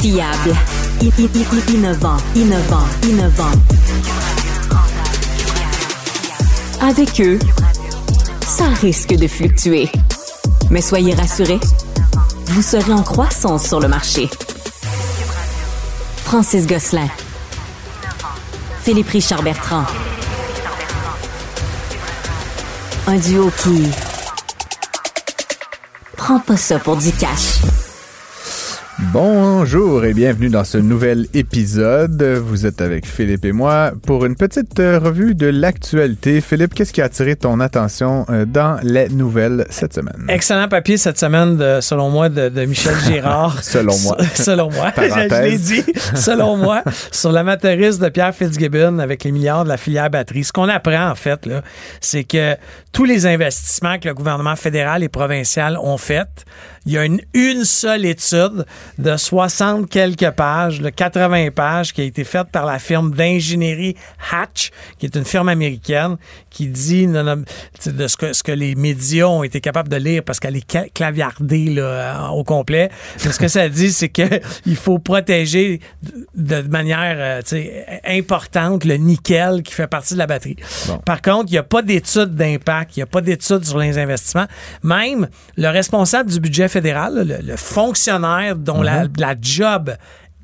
Fiable. innovant. Innovant. Innovant. Avec eux, ça risque de fluctuer. Mais soyez rassurés, vous serez en croissance sur le marché. Francis Gosselin. Philippe Richard Bertrand. Un duo qui prend pas ça pour du cash. Bonjour et bienvenue dans ce nouvel épisode. Vous êtes avec Philippe et moi pour une petite euh, revue de l'actualité. Philippe, qu'est-ce qui a attiré ton attention euh, dans les nouvelles cette semaine? Excellent papier cette semaine, de, selon moi, de, Michel Girard. selon moi. selon moi. Je l'ai dit. selon moi, sur l'amateurisme de Pierre Fitzgibbon avec les milliards de la filière batterie. Ce qu'on apprend, en fait, là, c'est que tous les investissements que le gouvernement fédéral et provincial ont faits, il y a une, une seule étude de 60 quelques pages, de 80 pages, qui a été faite par la firme d'ingénierie Hatch, qui est une firme américaine, qui dit de ce que, ce que les médias ont été capables de lire parce qu'elle est claviardée là, au complet. ce que ça dit, c'est qu'il faut protéger de manière euh, importante le nickel qui fait partie de la batterie. Par contre, il n'y a pas d'étude d'impact, il n'y a pas d'étude sur les investissements. Même le responsable du budget fédéral, le, fonctionnaire dont la, mm-hmm. la job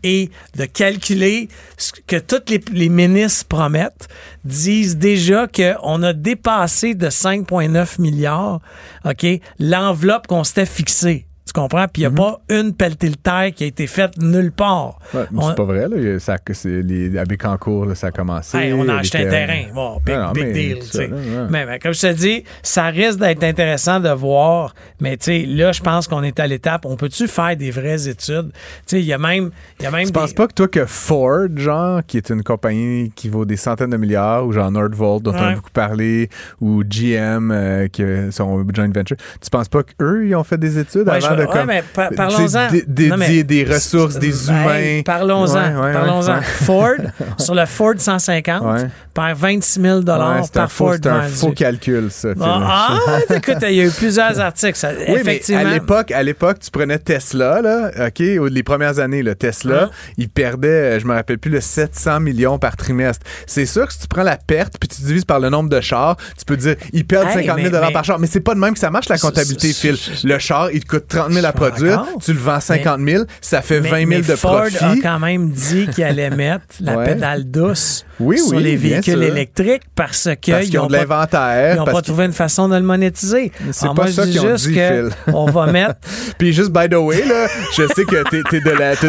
est de calculer ce que tous les, les, ministres promettent, disent déjà qu'on a dépassé de 5,9 milliards, OK, l'enveloppe qu'on s'était fixée comprends? Puis il n'y a mhm. pas une pelletée de terre qui a été faite nulle part. c'est pas vrai, là. Ça, les, à Bécancourt, ça a commencé. on a acheté un terrain. Bon, big, big deal. mais, comme je te dis, ça risque d'être intéressant de voir. Mais là, je pense qu'on est à l'étape. On peut-tu faire des vraies études? Il y a même. Y a même tu penses pas que toi, que Ford, genre, qui est une compagnie qui vaut des centaines de milliards, ou genre Nordvolt, dont on a beaucoup parlé, ou GM, euh, qui sont joint venture, tu penses pas qu'eux, ils ont fait des études avant de mais parlons-en. Des ressources, des humains. parlons-en. parlons-en. Ford, sur le Ford 150, perd 26 000 par Ford. C'est un faux calcul, ça. ah, écoute, il y a eu plusieurs articles. oui, effectivement. À l'époque, à l'époque, tu prenais Tesla, là, OK, les premières années, le Tesla, hein? il perdait, euh, je me rappelle plus, le 700 millions par trimestre. C'est sûr que si tu prends la perte puis tu divises par le nombre de chars, tu peux dire, il perd 50 000 par char. Mais c'est pas de même que ça marche, la comptabilité, Phil. Le char, il te coûte 30 000 à produire, tu le vends 50 000, ça fait 20 000 de Ford profit. a quand même dit qu'il allait mettre la pédale douce sur les véhicules électriques parce qu'ils ont, de l'inventaire. Ils n'ont pas trouvé une façon de le monétiser. C'est pas ça qu'ils ont dit, Phil. On va mettre. Puis juste, by the way, là, je sais que t'es, es de la, t'es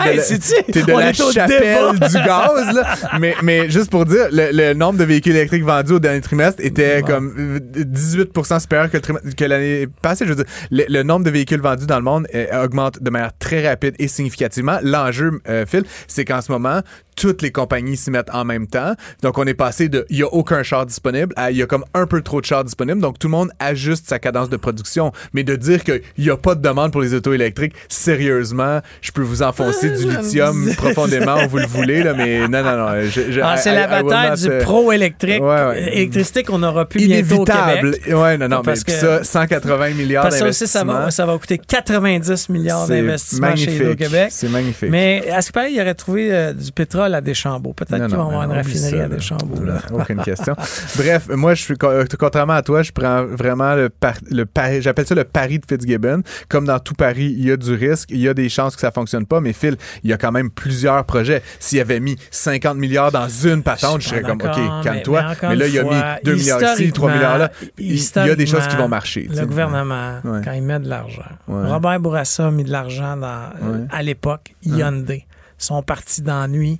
de la, chapelle du gaz, là, mais, mais juste pour dire, le, nombre de véhicules électriques vendus au dernier trimestre était comme 18% supérieur que, que l'année passée. Je veux dire, le, nombre de véhicules vendus dans le monde euh, augmente de manière très rapide et significativement. L'enjeu, euh, Phil, c'est qu'en ce moment, toutes les compagnies s'y mettent en même temps. Donc, on est passé de il y a aucun char disponible à il y a comme un peu trop de chars disponibles. Donc, tout le monde ajuste sa cadence de production. Mais de dire qu'il n'y a pas de demande pour les autos électriques, sérieusement, je peux vous enfoncer du lithium profondément où vous le voulez, là, mais non, non, non. Ah, c'est la bataille not, du euh, pro-électrique. ouais, ouais. Électricité qu'on n'aura plus bientôt au. Québec. Ouais, non, non, mais Parce puis que- ça, 180 milliards Parce ça aussi, ça va, ça va coûter 90 milliards d'investissements chez. Hydro-Québec. C'est magnifique. Mais à ce qui paraît, il aurait trouvé euh, du pétrole à Deschambault. Peut-être qu'ils vont avoir une raffinerie ça, à. Deschambault. Là. Aucune question. Bref, moi, je suis co- contrairement à toi, je prends vraiment le, par- le pari, j'appelle ça le pari de Fitzgibbon. Comme dans tout pari, il y a du risque, il y a des chances que ça fonctionne pas, mais Phil, il y a quand même plusieurs projets. S'il avait mis 50 milliards dans une patente, je serais comme, D'accord, OK, calme-toi. mais- mais encore Mais, là, il a mis fois, 2 milliards ici, 3 milliards là. Il il y a des choses qui vont marcher. Le gouvernement, Ouais. quand il met de l'argent. Ouais. Robert Bourassa a mis de l'argent euh, Ouais. à l'époque. Hyundai sont partis d'ennui.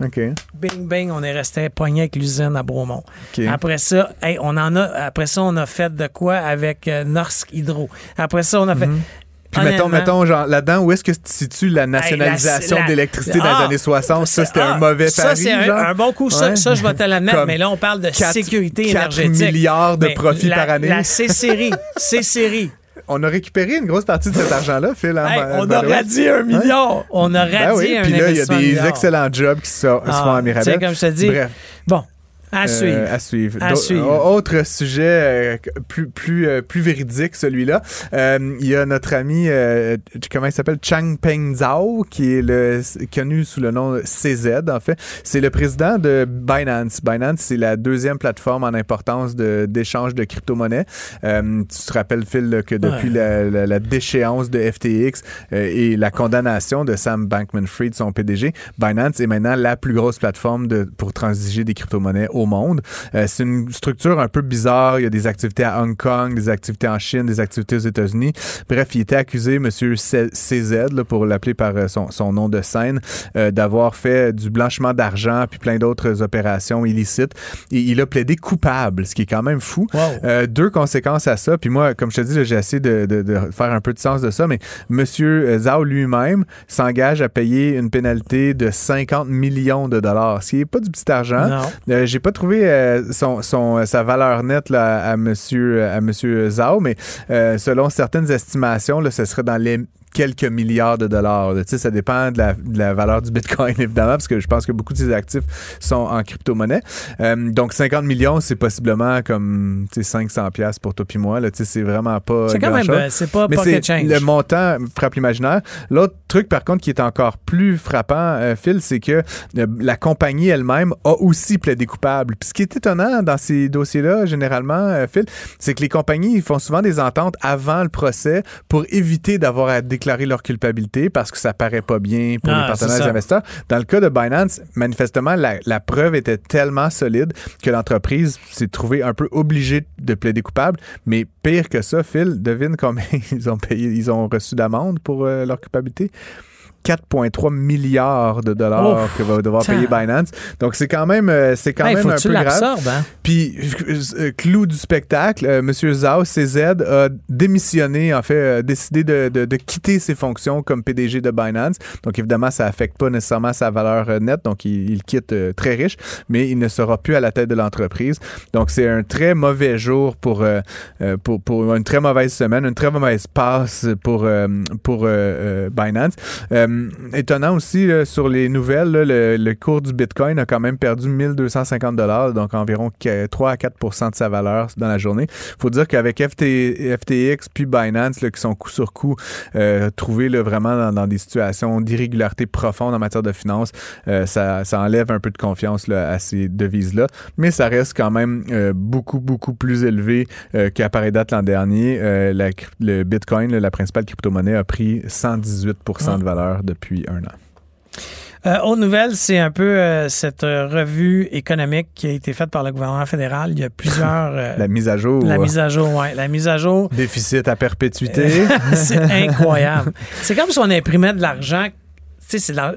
Bing, bing, on est resté pogné avec l'usine à Bromont. Après ça, hey, on en a, après ça, on a fait de quoi avec euh, Norsk Hydro. Après ça, on a fait. Puis mettons, mettons, genre, là-dedans, où est-ce que tu situes la nationalisation la- de l'électricité dans Ah! les années 60? Ça, c'était Ah, un mauvais ça, pari, c'est un, bon coup. Ça, Ouais. ça, je vais te l'admettre. Mais là, on parle de sécurité 4 énergétique. milliards de profits par année. La C-série. C-série. On a récupéré une grosse partie de cet argent-là, Phil. hein, Hey, by- on by a the way. radié un milliard. On a radié Ben oui, un puis là, il y a des excellents jobs qui se, Ah, font à Mirabel. tu sais, comme je te dis, Bref. Bon, à Euh, suivre. à suivre. À suivre. au- Autre sujet euh, plus, plus, euh, plus véridique, celui-là. Il y a notre ami, comment il s'appelle? Chang Peng Zhao, qui est le, connu sous le nom CZ, en fait. C'est le président de Binance. Binance, c'est la deuxième plateforme en importance d'échange de, crypto-monnaies. Tu te rappelles, Phil, là, que depuis la, la- la déchéance de FTX et la condamnation de Sam Bankman-Fried, son PDG, Binance est maintenant la plus grosse plateforme de, pour transiger des crypto-monnaies au monde. Euh, c'est une structure un peu bizarre. Il y a des activités à Hong Kong, des activités en Chine, des activités aux États-Unis. Bref, il était accusé, C- CZ, là, pour l'appeler par euh, son, son nom de scène, euh, d'avoir fait du blanchiment d'argent puis plein d'autres opérations illicites. Et il a plaidé coupable, ce qui est quand même fou. Wow. Euh, deux conséquences à ça. Puis moi, comme je te dis, j'ai essayé de, de- de faire un peu de sens de ça, mais Monsieur Zhao lui-même s'engage à payer une pénalité de 50 millions de dollars, ce qui n'est pas du petit argent. Euh, j'ai pas trouvé euh, son, son, euh, sa valeur nette là, à monsieur à monsieur Zhao, mais euh, selon certaines estimations, là, ce serait dans les quelques milliards de dollars. là. Tu sais, ça dépend de la, de la valeur du Bitcoin, évidemment, parce que je pense que beaucoup de ces actifs sont en crypto-monnaie. Euh, donc, 50 millions, c'est possiblement comme tu sais, 500 pièces pour toi puis moi. Là. Tu sais, C'est vraiment pas C'est quand même, c'est pas Mais pocket change. le montant frappe l'imaginaire. L'autre truc, par contre, qui est encore plus frappant, euh, Phil, c'est que euh, la compagnie elle-même a aussi plaidé coupable. Puis ce qui est étonnant dans ces dossiers-là, généralement, Phil, c'est que les compagnies font souvent des ententes avant le procès pour éviter d'avoir à déclarer leur culpabilité parce que ça paraît pas bien pour Ah, les partenaires les ça. investisseurs. Dans le cas de Binance, manifestement, la, la preuve était tellement solide que l'entreprise s'est trouvée un peu obligée de plaider coupable. Mais pire que ça, Phil, devine combien ils ont payé, ils ont reçu d'amende pour euh, leur culpabilité? 4,3 milliards de dollars Ouf, que va devoir tain. payer Binance. Donc c'est quand même euh, c'est quand Hey, même un peu grave. hein? Puis, euh, clou du spectacle, euh, Monsieur Zhao, CZ, a démissionné, en fait, a décidé de, de- de quitter ses fonctions comme PDG de Binance. Donc, évidemment, ça affecte pas nécessairement sa valeur nette. Donc, il, il quitte euh, très riche, mais il ne sera plus à la tête de l'entreprise. Donc, c'est un très mauvais jour pour, euh, pour, pour une très mauvaise semaine, une très mauvaise passe pour, pour euh, Binance. Euh, étonnant aussi, là, sur les nouvelles, là, le, le cours du Bitcoin a quand même perdu 1250 dollars, donc environ que- 3 à 4% de sa valeur dans la journée. faut dire qu'avec FT, FTX puis Binance, là, qui sont coup sur coup euh, trouvés là, vraiment dans, dans des situations d'irrégularité profonde en matière de finances, euh, ça, ça enlève un peu de confiance là, à ces devises-là. Mais ça reste quand même euh, beaucoup, beaucoup plus élevé euh, qu'à pareille date l'an dernier. Euh, la le Bitcoin, là, la principale crypto-monnaie, a pris 118 de valeur depuis un an. Euh, autre nouvelle, c'est un peu euh, cette euh, revue économique qui a été faite par le gouvernement fédéral. Il y a plusieurs. La mise à jour. la mise à jour, ouais. La mise à jour. Déficit à perpétuité. c'est incroyable. C'est comme si on imprimait de l'argent.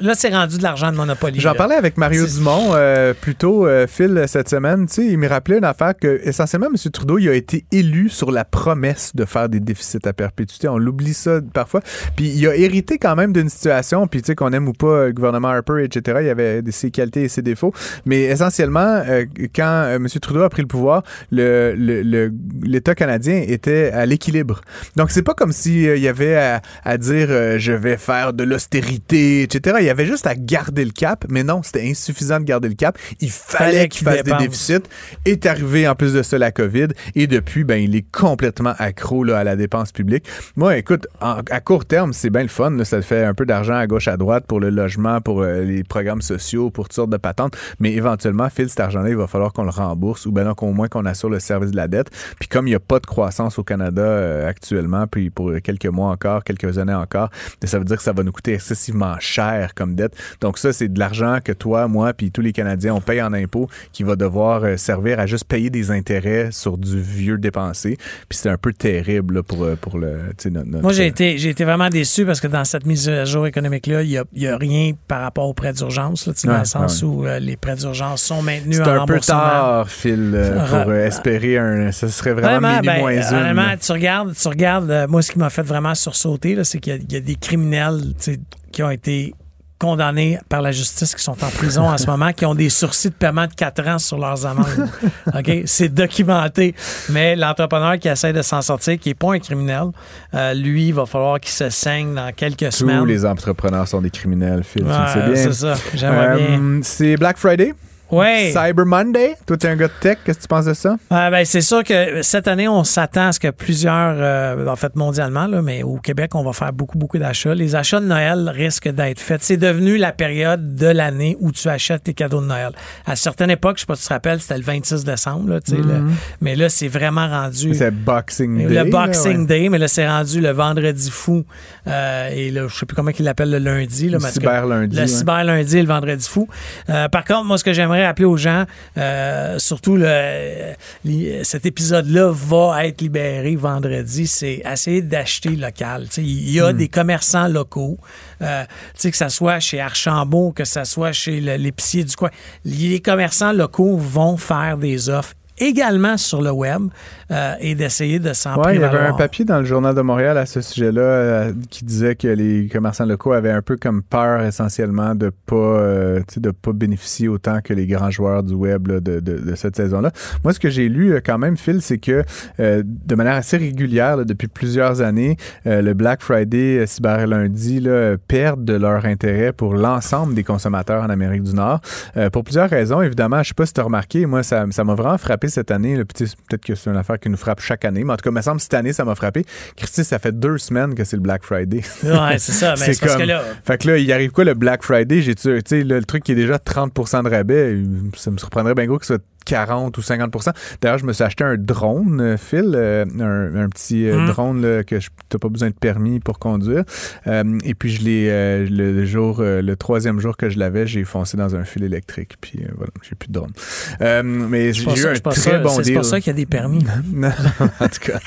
Là, c'est rendu de l'argent de Monopoly. J'en parlais avec Mario Dumont euh, plus tôt, euh, Phil, cette semaine. Tu sais, il me rappelait une affaire que, essentiellement, M. Trudeau, il a été élu sur la promesse de faire des déficits à perpétuité. On l'oublie ça parfois. Puis il a hérité quand même d'une situation, puis tu sais, qu'on aime ou pas le gouvernement Harper, etc., il y avait ses qualités et ses défauts. Mais essentiellement, euh, quand euh, M. Trudeau a pris le pouvoir, le- le- le- l'État canadien était à l'équilibre. Donc, c'est pas comme s'il y avait à, à dire euh, je vais faire de l'austérité, etc. Il y avait juste à garder le cap, mais non, c'était insuffisant de garder le cap. Il fallait, Fallait qu'il fasse des déficits. Est arrivé en plus de ça la COVID, et depuis, ben, il est complètement accro là, à la dépense publique. Moi, écoute, en- à court terme, c'est bien le fun. là. ça fait un peu d'argent à gauche, à droite pour le logement, pour euh, les programmes sociaux, pour toutes sortes de patentes. Mais éventuellement, Phil, cet argent-là, il va falloir qu'on le rembourse ou ben non, qu'au moins qu'on assure le service de la dette. Puis comme il n'y a pas de croissance au Canada euh, actuellement, puis pour quelques mois encore, quelques années encore, ben, ça veut dire que ça va nous coûter excessivement cher comme dette. Donc ça, c'est de l'argent que toi, moi, puis tous les Canadiens, on paye en impôts qui va devoir euh, servir à juste payer des intérêts sur du vieux dépensé. Puis c'est un peu terrible là, pour, euh, pour le, notre, notre- Moi, j'ai été, j'ai été vraiment déçu parce que dans cette mise à jour économique-là, il n'y a, il y a rien par rapport aux prêts d'urgence, là, dans le sens ouais. où euh, les prêts d'urgence sont maintenus C'est en un peu tard, Phil, euh, pour euh, espérer un. Ça serait vraiment Vraiment, ben, moins honnêtement, tu regardes, tu regardes euh, moi, ce qui m'a fait vraiment sursauter, là, c'est qu'il y, a- il y a des criminels qui ont été condamnés par la justice qui sont en prison en ce moment, qui ont des sursis de paiement de 4 ans sur leurs amendes. OK? C'est documenté. Mais l'entrepreneur qui essaie de s'en sortir, qui n'est pas un criminel, euh, lui, il va falloir qu'il se saigne dans quelques Tous semaines. les entrepreneurs sont des criminels, Phil. bien. c'est ça. J'aimerais bien. Euh, C'est Black Friday. Oui. Cyber Monday. Toi, t'es un gars de tech. Qu'est-ce que tu penses de ça? Ben, c'est sûr que cette année, on s'attend à ce que plusieurs, euh, en fait mondialement, là, mais au Québec, on va faire beaucoup, beaucoup d'achats. Les achats de Noël risquent d'être faits. C'est devenu la période de l'année où tu achètes tes cadeaux de Noël. À certaines époques, je sais pas si tu te rappelles, c'était le 26 décembre, là, tu sais, là. mais là, c'est vraiment rendu... C'est Boxing Day. Le là, Boxing ouais. Day, mais là, c'est rendu le vendredi fou. Euh, et là, je sais plus comment il l'appelle le lundi. Là, Le mais en tout cyber cas, lundi, Le ouais. cyber lundi et le vendredi fou. Euh, par contre, moi, ce que j'aimerais rappeler aux gens, euh, surtout le, cet épisode-là va être libéré vendredi, c'est essayer d'acheter local. Il y a des commerçants locaux, euh, que ce soit chez Archambault, que ce soit chez l'épicier du coin. Les commerçants locaux vont faire des offres également sur le web euh, et d'essayer de s'en Ouais, il y avait un papier dans le Journal de Montréal à ce sujet-là euh, qui disait que les commerçants locaux avaient un peu comme peur essentiellement de pas euh, de pas bénéficier autant que les grands joueurs du web là, de, de- de cette saison-là. Moi, ce que j'ai lu euh, quand même, Phil, c'est que euh, de manière assez régulière là, depuis plusieurs années, euh, le Black Friday, Cyber Lundi là, perdent de leur intérêt pour l'ensemble des consommateurs en Amérique du Nord. Euh, pour plusieurs raisons, évidemment. Je sais pas si tu as remarqué, moi, ça ça m'a vraiment frappé cette année. là. Peut-être que c'est une affaire qui nous frappe chaque année, mais en tout cas, il me semble que cette année, ça m'a frappé. Christy, ça fait deux semaines que c'est le Black Friday. Ouais, c'est ça. Mais c'est parce que là, Fait que là, il arrive quoi le Black Friday? J'ai tu sais, le truc qui est déjà 30 de rabais, euh, ça me surprendrait bien gros que ce soit 40 ou 50% D'ailleurs, je me suis acheté un drone, euh, Phil, euh, un, un petit euh, Mm. drone là, que tu n'as pas besoin de permis pour conduire. Euh, et puis, je l'ai, euh, le jour, euh, le troisième jour que je l'avais, j'ai foncé dans un fil électrique. Puis voilà, j'ai plus de drone. Euh, mais c'est j'ai eu ça- un c'est très bon c'est deal. pour ça qu'il y a des permis. Non, en tout cas.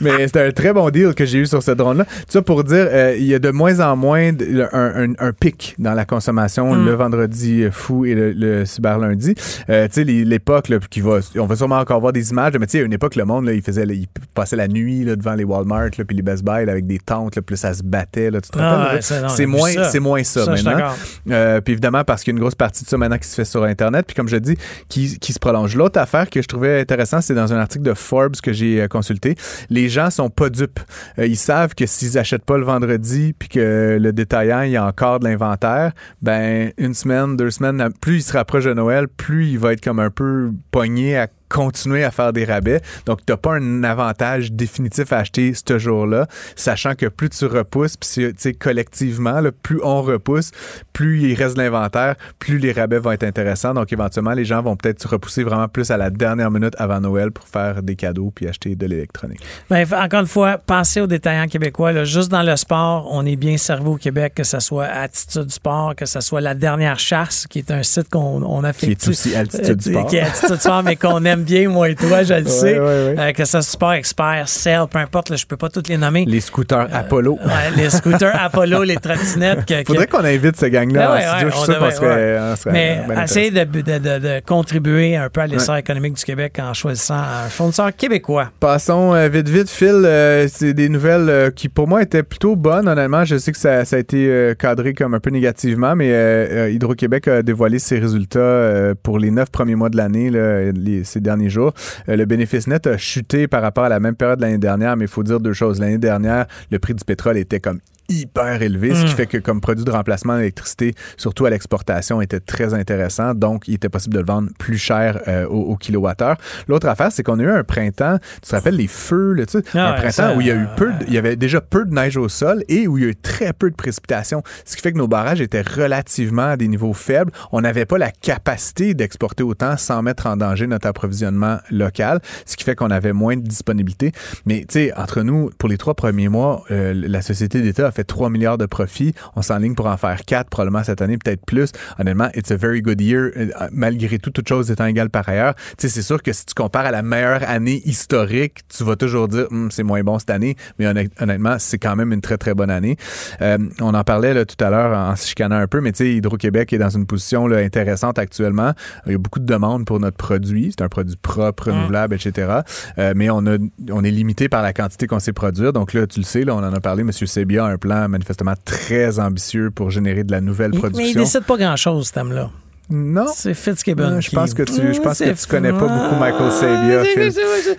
Mais c'était un très bon deal que j'ai eu sur ce drone-là. Tout ça pour dire, euh, il y a de moins en moins de- un, un- un pic dans la consommation Mm. le vendredi fou et le, le cyber lundi. Euh, tu sais, les- l'époque là, qui va, on va sûrement encore voir des images, mais tu sais, à une époque, le monde, là, il faisait, là, il passait la nuit là, devant les Walmart là, puis les Best Buy avec des tentes, là, ça se battait. Là, tu te Ah, rappelles? ouais, c'est moins, ça. c'est moins ça, maintenant. Euh, puis évidemment, parce qu'il y a une grosse partie de ça maintenant qui se fait sur Internet. Puis comme je dis, qui, qui se prolonge. L'autre affaire que je trouvais intéressant, c'est dans un article de Forbes que j'ai euh, consulté. Les gens sont pas dupes. Euh, ils savent que s'ils achètent pas le vendredi, puis que le détaillant, il y a encore de l'inventaire, ben une semaine, deux semaines, plus il se rapproche de Noël, plus il va être comme un peu pogné à continuer à faire des rabais. Donc, tu n'as pas un avantage définitif à acheter ce jour-là, sachant que plus tu repousses, puis collectivement, là, plus on repousse, plus il reste de l'inventaire, plus les rabais vont être intéressants. Donc, éventuellement, les gens vont peut-être se repousser vraiment plus à la dernière minute avant Noël pour faire des cadeaux puis acheter de l'électronique. Ben, encore une fois, pensez aux détaillants québécois. là. Juste dans le sport, on est bien servi au Québec, que ce soit Attitude Sport, que ce soit La Dernière Chasse, qui est un site qu'on on affectue. Qui est aussi Altitude Euh, Sport. Qui est Attitude Sport, mais qu'on aime bien, moi et toi, je le sais. ouais, ouais. Euh, que ça soit Sport Expert, Cell, peu importe, là, je peux pas toutes les nommer. Les scooters Apollo. Ouais, les scooters Apollo, les trottinettes. Que, que- Faudrait qu'on invite ce gang-là en ouais, studio. ouais, je suis sûr qu'on serait, serait Mais bien essayer de, de- de- de contribuer un peu à l'essor Ouais. économique du Québec en choisissant un fournisseur québécois. Passons euh, vite, vite, Phil. euh, c'est des nouvelles euh, qui, pour moi, étaient plutôt bonnes. Honnêtement, je sais que ça, ça a été euh, cadré comme un peu négativement, mais euh, euh, Hydro-Québec a dévoilé ses résultats euh, pour les neuf premiers mois de l'année, là, les- ces derniers jours. Euh, le bénéfice net a chuté par rapport à la même période de l'année dernière, mais il faut dire deux choses. L'année dernière, le prix du pétrole était comme hyper élevé, ce qui fait que comme produit de remplacement d'électricité, surtout à l'exportation, était très intéressant. Donc, il était possible de le vendre plus cher euh, au, au kilowattheure. L'autre affaire, c'est qu'on a eu un printemps, tu te rappelles les feux, là, tu sais, Ah un ouais, printemps ça, où il y a eu peu, de- il y avait déjà peu de neige au sol et où il y a eu très peu de précipitations, ce qui fait que nos barrages étaient relativement à des niveaux faibles. On n'avait pas la capacité d'exporter autant sans mettre en danger notre approvisionnement local, ce qui fait qu'on avait moins de disponibilité. Mais tu sais, entre nous, pour les trois premiers mois, euh, la société d'État a fait 3 milliards de profits. On s'enligne pour en faire 4 probablement cette année, peut-être plus. Honnêtement, it's a very good year, euh, malgré tout, toutes choses étant égales par ailleurs. Tu sais, c'est sûr que si tu compares à la meilleure année historique, tu vas toujours dire, Hum, c'est moins bon cette année, mais honnêt- honnêtement, c'est quand même une très, très bonne année. Euh, on en parlait là, tout à l'heure en se chicanant un peu, mais tu sais, Hydro-Québec est dans une position là, intéressante actuellement. Il y a beaucoup de demandes pour notre produit. C'est un produit propre, renouvelable, etc. Euh, mais on, a, on est limité par la quantité qu'on sait produire. Donc là, tu le sais, là, on en a parlé, M. Sebia un plan manifestement très ambitieux pour générer de la nouvelle Il- mais il production. décide pas grand-chose, ce thème-là. Non. C'est Fitzgibbon. Euh, je pense que tu, je pense que tu connais pas beaucoup Michael Sabia,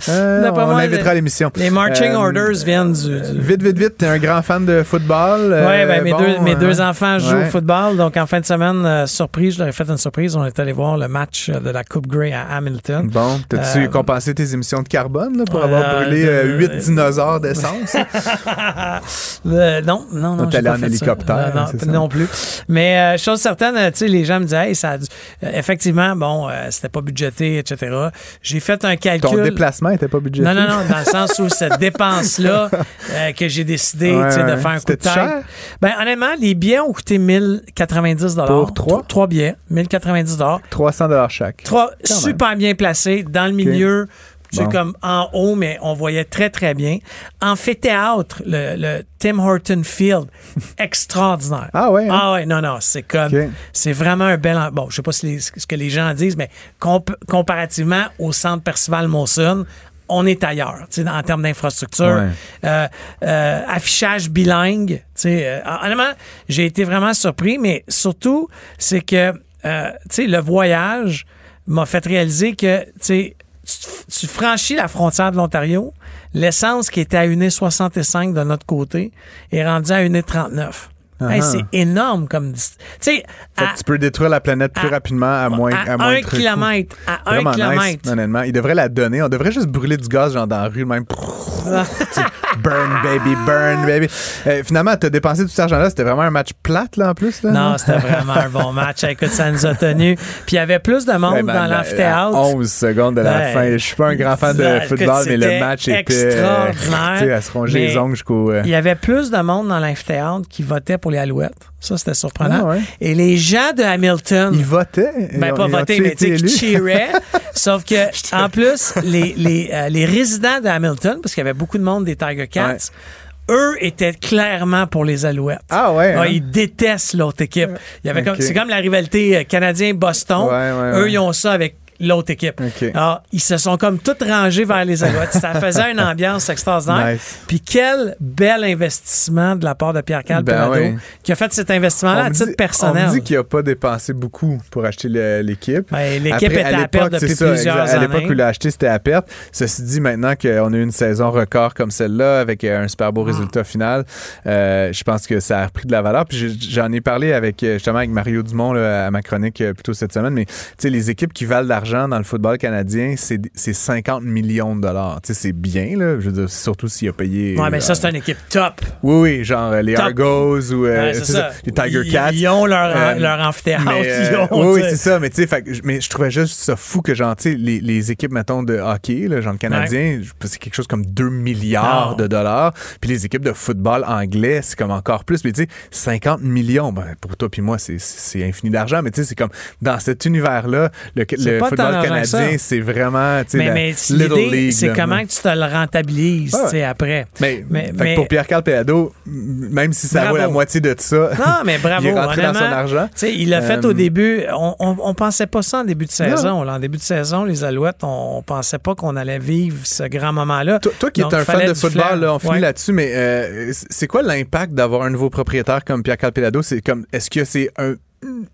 Ah, Euh, on l'invitera à l'émission. Les marching Euh, orders viennent du. du- Vite, vite, vite, t'es un grand fan de football. Oui, euh, ben, mes, bon, deux, mes euh, deux enfants jouent ouais. au football. Donc, en fin de semaine, surprise, je leur ai fait une surprise. On est allé voir le match de la Coupe Grey à Hamilton. Bon, t'as-tu compensé tes émissions de carbone là, pour avoir brûlé 8 dinosaures d'essence? Non, non, non. T'allais pas en hélicoptère, Non, non, non plus. Mais chose certaine, tu sais, les gens me disaient, hey, ça a euh, effectivement, bon, euh, c'était pas budgété, etc. J'ai fait un calcul. Ton déplacement était pas budgété? Non, non, non, dans le sens où cette dépense-là euh, que j'ai décidé Ouais, tu sais, de faire un coup de cher? Ben, honnêtement, les billets ont coûté 1090 Pour trois? Trois billets, 1090 300 chaque. Trois super bien placés dans le milieu. C'est comme en haut, mais on voyait très, très bien. Amphithéâtre, le, le Tim Horton Field, extraordinaire. Ah ouais, hein? Ah ouais, non, non, c'est comme, c'est vraiment un bel, en- bon, je sais pas si les- ce que les gens disent, mais comp- comparativement au centre Percival Monson, on est ailleurs, tu sais, en termes d'infrastructure. Ouais. Euh, euh, affichage bilingue, tu sais, euh, honnêtement, j'ai été vraiment surpris, mais surtout, c'est que, euh, tu sais, le voyage m'a fait réaliser que, tu sais, tu, franchis la frontière de l'Ontario, l'essence qui était à 1,65 de notre côté est rendue à 1,39. Hey, Ah. c'est énorme comme. Tu sais, tu peux détruire la planète plus à- rapidement à moins, à à moins un kilomètre, à un Vraiment kilomètre. nice, honnêtement. Il devrait la donner. On devrait juste brûler du gaz, genre dans la rue, même. Burn, baby, burn, baby. Euh, finalement, t'as dépensé tout cet argent-là. C'était vraiment un match plate, là, en plus. Là, Non, c'était vraiment un bon match. Écoute, ça nous a tenus. Puis il y avait plus de monde Ouais, ben, dans à l'amphithéâtre. 11 secondes de la Ouais. fin. Je suis pas un grand fan de football, mais le match était. euh, extraordinaire. tu sais, à se ronger les ongles jusqu'au. euh, Il y avait plus de monde dans l'amphithéâtre qui votait pour les Alouettes. Ça, c'était surprenant. Ah ouais. Et les gens de Hamilton. Ils votaient. Ben, pas ont-ils mais tu sais, cheeraient. Sauf que, en plus, les, les, euh, les résidents de Hamilton, parce qu'il y avait beaucoup de monde des Tiger Cats, eux étaient clairement pour les Alouettes. Ah ouais, Ah, hein? ils détestent l'autre équipe. Il y avait comme, Ok. c'est comme la rivalité euh, canadien-Boston. Ouais, ouais, eux, ils ont ça avec l'autre équipe. Alors, ils se sont comme tous rangés vers les Alouettes. Ça faisait une ambiance extraordinaire. Nice. Puis quel bel investissement de la part de Pierre-Carl Ben qui a fait cet investissement-là à titre dit- personnel. On dit qu'il a pas dépensé beaucoup pour acheter l'équipe. L'équipe était à perte depuis ça, plusieurs exact. À l'époque années. où il l'a acheté, c'était à perte. Ceci dit, maintenant qu'on a eu une saison record comme celle-là, avec euh, un super Ah. beau résultat final, euh, je pense que ça a repris de la valeur. Puis j'en ai parlé avec euh, justement avec Mario Dumont là, à ma chronique euh, plus tôt cette semaine. Mais tu sais, les équipes qui valent de dans le football canadien, c'est c'est 50 millions de dollars. Tu sais, c'est bien, là. Je veux dire, surtout s'il a payé. Ouais, mais ça, euh, c'est une équipe top. Oui, oui, genre euh, les Top. Argos ou euh, Ouais, c'est c'est ça. ça, les Tiger Ils- Cats. Ils ont leur, Euh, leur amphithéâtre. Euh, oui, c'est ça. Mais tu sais, mais je trouvais juste ça fou que genre, tu sais, les, les équipes, mettons, de hockey, là, genre le Canadien, c'est quelque chose comme 2 milliards Non. de dollars. Puis les équipes de football anglais, c'est comme encore plus. Mais tu sais, 50 millions, ben, pour toi puis moi, c'est- infini d'argent. Mais tu sais, c'est comme dans cet univers-là, le, le football canadien, c'est vraiment, Mais, mais l'idée, c'est comment que tu te le rentabilises, Ouais. sais, après. Mais, Mais- mais- pour Pierre-Carl m- même si ça Bravo. vaut la moitié de ça, Non, mais bravo. il est rentré dans son argent. Il l'a fait Euh, au début. On, on, on pensait pas ça en début de saison. là. En début de saison, les Alouettes, on, on pensait pas qu'on allait vivre ce grand moment-là. Toi, toi qui es un fan de football, là, on finit Ouais. là-dessus, mais euh, c'est quoi l'impact d'avoir un nouveau propriétaire comme Pierre Calpelado? C'est comme, est-ce que c'est un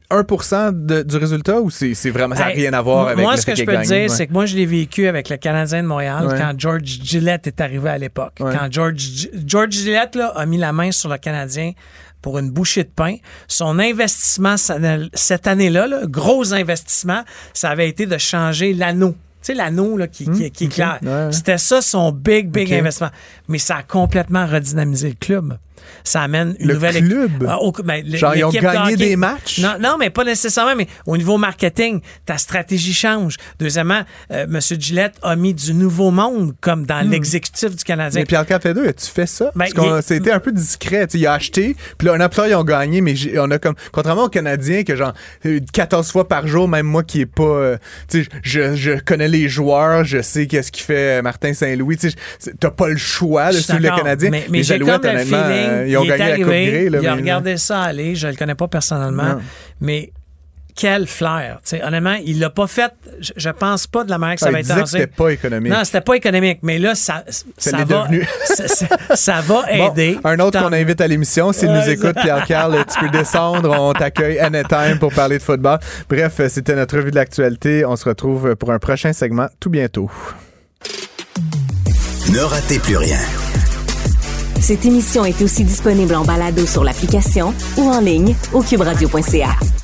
1% de- du résultat ou c'est c'est vraiment, ça n'a rien à voir avec Moi, le ce fait que je peux te dire, Ouais. c'est que moi, je l'ai vécu avec le Canadien de Montréal Ouais. quand George Gillette est arrivé à l'époque. Ouais. Quand George, George Gillette là, a mis la main sur le Canadien pour une bouchée de pain. Son investissement cette année-là, là, gros investissement, ça avait été de changer l'anneau. Tu sais, l'anneau là, qui, qui- qui est clair. Hmm, Ouais. C'était ça son big, big investissement. Mais ça a complètement redynamisé le club. Ça amène une Le nouvelle club? Ah, au- ben, Genre, ils ont de gagné des matchs? Non, non, mais pas nécessairement, mais au niveau marketing, ta stratégie change. Deuxièmement, euh, M. Gillette a mis du nouveau monde comme dans l'exécutif du Canadien. Hmm. Mais Pierre Calpelado, as-tu fait ça? Ben, c'était un peu discret. tu Il a acheté, puis là, un an plus tard, ils ont gagné, mais on a comme. Contrairement aux Canadiens, que genre, euh, 14 fois par jour, même moi qui est pas. euh, tu sais, je, je connais les joueurs, je sais qu'est-ce qu'il fait euh, Martin Saint-Louis. Tu t'as pas le choix suis suivre le Canadien. Mais, mais j'ai comme le feeling, euh, ils ont il est gagné la Coupe arrivé, Grey. Là, il a regardé ça aller, je le connais pas personnellement, Non. mais quel flair. tu sais, honnêtement, il l'a pas fait, je, je pense pas de la manière que ça Ah, va il être lancé. c'était pas économique. Non, c'était pas économique, mais là, ça, ça, l'est va, devenu. ça, va Bon, aider. un autre qu'on invite à l'émission, s'il Ouais, nous écoute, Pierre-Carl, tu peux descendre, on t'accueille anytime pour parler de football. Bref, c'était notre revue de l'actualité. On se retrouve pour un prochain segment tout bientôt. Ne ratez plus rien. Cette émission est aussi disponible en balado sur l'application ou en ligne au cuberadio.ca.